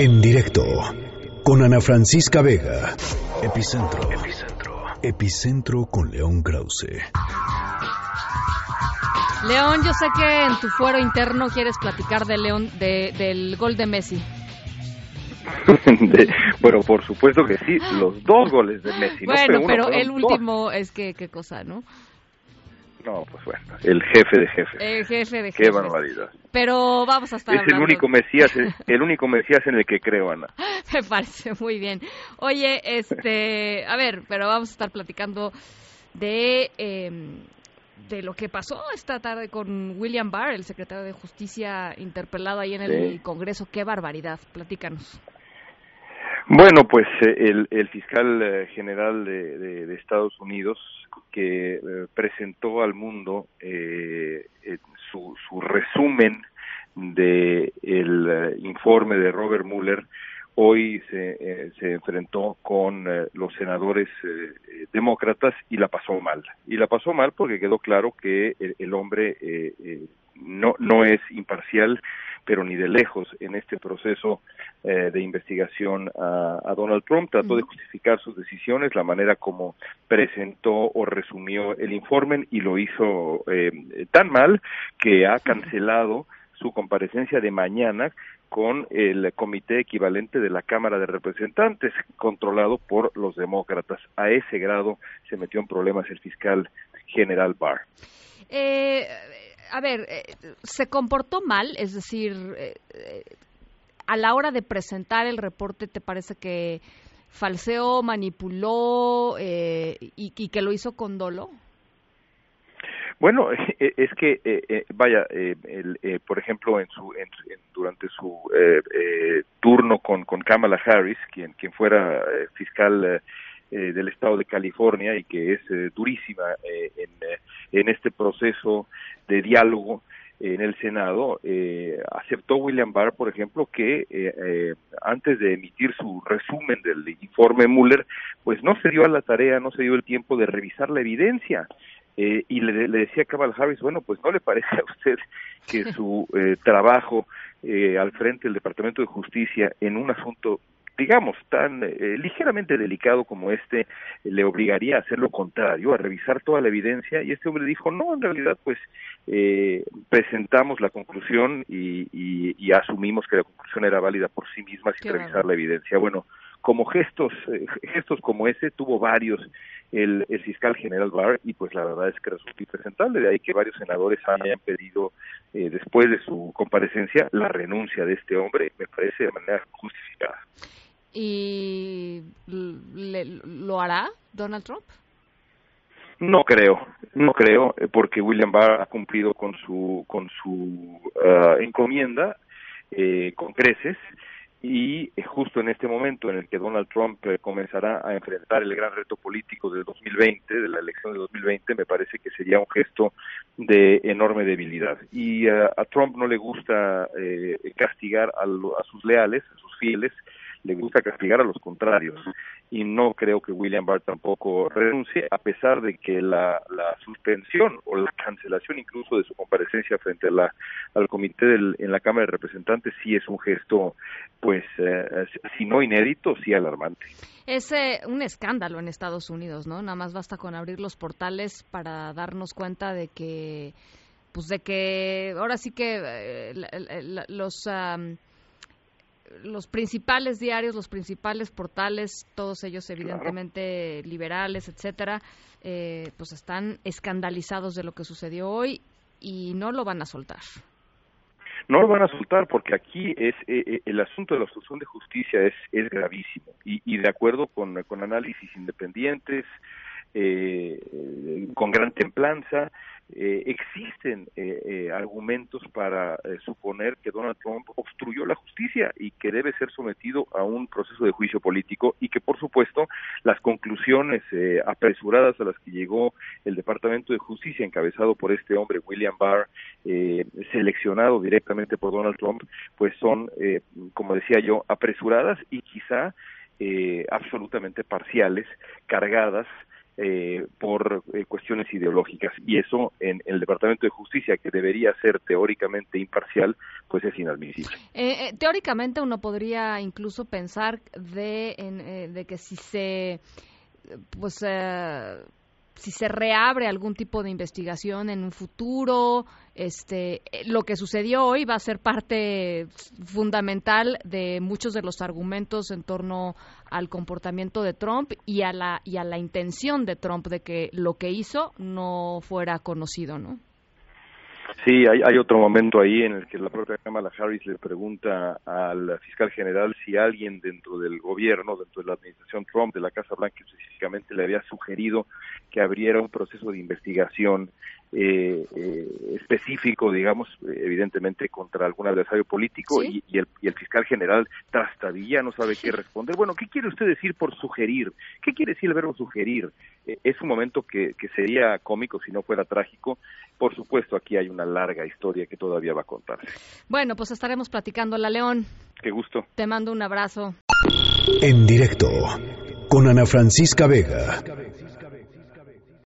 En directo con Ana Francisca Vega. Epicentro. Epicentro. Epicentro con León Krause. León, yo sé que en tu fuero interno quieres platicar de León, de, del gol de Messi. bueno, por supuesto que sí, los dos goles de Messi. Bueno, pero el último es que qué cosa, ¿no? No, pues bueno, el jefe de jefes. El jefe de jefes. Qué barbaridad. Pero vamos a estar Es el único Mesías, el único Mesías en el que creo, Ana. Me parece muy bien. Oye, este, a ver, pero vamos a estar platicando de em, de lo que pasó esta tarde con William Barr, el secretario de Justicia interpelado ahí en el Congreso. Qué barbaridad. Platícanos. Bueno, pues eh, el, fiscal eh, general de, Estados Unidos que eh, presentó al mundo su, su, resumen de el informe de Robert Mueller hoy se, se enfrentó con los senadores demócratas y la pasó mal. Y la pasó mal porque quedó claro que el, el hombre no, no es imparcial pero ni de lejos en este proceso eh, de investigación a, Donald Trump. Trató de justificar sus decisiones, la manera como presentó o resumió el informe y lo hizo eh, tan mal que ha cancelado su comparecencia de mañana con el comité equivalente de la Cámara de Representantes, controlado por los demócratas. A ese grado se metió en problemas el fiscal general Barr. Eh, a ver, eh, se comportó mal, es decir, eh, eh, a la hora de presentar el reporte, ¿te parece que falseó, manipuló y, que lo hizo con dolo? Bueno, es que, vaya, por ejemplo, en su, durante su turno con, con Kamala Harris, quien, quien fuera fiscal eh, del estado de California y que es eh, durísima eh, en, en, este proceso de diálogo en el Senado, aceptó William Barr, por ejemplo, que antes de emitir su resumen del informe Mueller, pues no se dio a la tarea, no se dio el tiempo de revisar la evidencia. y le, decía a Kamal Harris, bueno, pues no le parece a usted que su trabajo al frente del Departamento de Justicia en un asunto digamos, tan eh, ligeramente delicado como este, le obligaría a hacer lo contrario, a revisar toda la evidencia, y este hombre dijo, no, en realidad, pues, eh, presentamos la conclusión y, y, asumimos que la conclusión era válida por sí misma sin revisar la evidencia. Bueno, como gestos, eh, gestos como ese tuvo varios el, el, fiscal general Barr y pues la verdad es que resulta impresentable, de ahí que varios senadores hayan pedido después de su comparecencia la renuncia de este hombre, me parece de manera justificada y lo hará Donald Trump? No creo, no creo, eh, porque William Barr ha cumplido con su con su ah, encomienda eh, con creces y eh, justo en este momento en el que Donald Trump comenzará a enfrentar el gran reto político del 2020, de la elección de 2020, me parece que sería un gesto de enorme debilidad. Y a Trump no le gusta castigar a, a sus leales, a sus fieles, le gusta castigar a los contrarios. Y no creo que William Barr tampoco renuncie a pesar de que la, la suspensión o la cancelación incluso de su comparecencia frente a la, al comité del, en la Cámara de Representantes sí es un gesto pues eh, si no inédito sí alarmante. Es eh, un escándalo en Estados Unidos no nada más basta con abrir los portales para darnos cuenta de que pues de que ahora sí que eh, los los principales diarios, los principales portales, todos ellos evidentemente liberales, etcétera, eh, pues están escandalizados de lo que sucedió hoy y no lo van a soltar. No lo van a soltar porque aquí es eh, eh, el asunto de la obstrucción de justicia es, es gravísimo y, y de acuerdo con, con análisis independientes, con gran templanza, eh, existen eh, eh, argumentos para suponer que Donald Trump obstruyó la justicia y que debe ser sometido a un proceso de juicio político y que por supuesto las conclusiones apresuradas a las que llegó el Departamento de Justicia encabezado por este hombre William Barr seleccionado directamente por Donald Trump pues son como decía yo apresuradas y quizá absolutamente parciales cargadas eh, por eh, cuestiones ideológicas. Y eso en, el Departamento de Justicia, que debería ser teóricamente imparcial, pues es inadmisible. Eh, teóricamente uno podría incluso pensar de, de que si se pues si se reabre algún tipo de investigación en un futuro, este, lo que sucedió hoy va a ser parte fundamental de muchos de los argumentos en torno al comportamiento de Trump y a la y a la intención de Trump de que lo que hizo no fuera conocido, ¿no? Sí, hay, hay otro momento ahí en el que la propia Kamala Harris le pregunta al fiscal general si alguien dentro del gobierno, dentro de la administración Trump, de la Casa Blanca específicamente, le había sugerido que abriera un proceso de investigación eh, eh, específico, digamos, evidentemente contra algún adversario político y, el, y, el, fiscal general trastabilla, no sabe qué responder. Bueno, ¿qué quiere usted decir por sugerir? ¿Qué quiere decir el verbo sugerir? Eh, es un momento que, que sería cómico si no fuera trágico. Por supuesto, aquí hay una larga historia que todavía va a contarse. Bueno, pues estaremos platicando la León. Qué gusto. Te mando un abrazo. En directo con Ana Francisca Vega.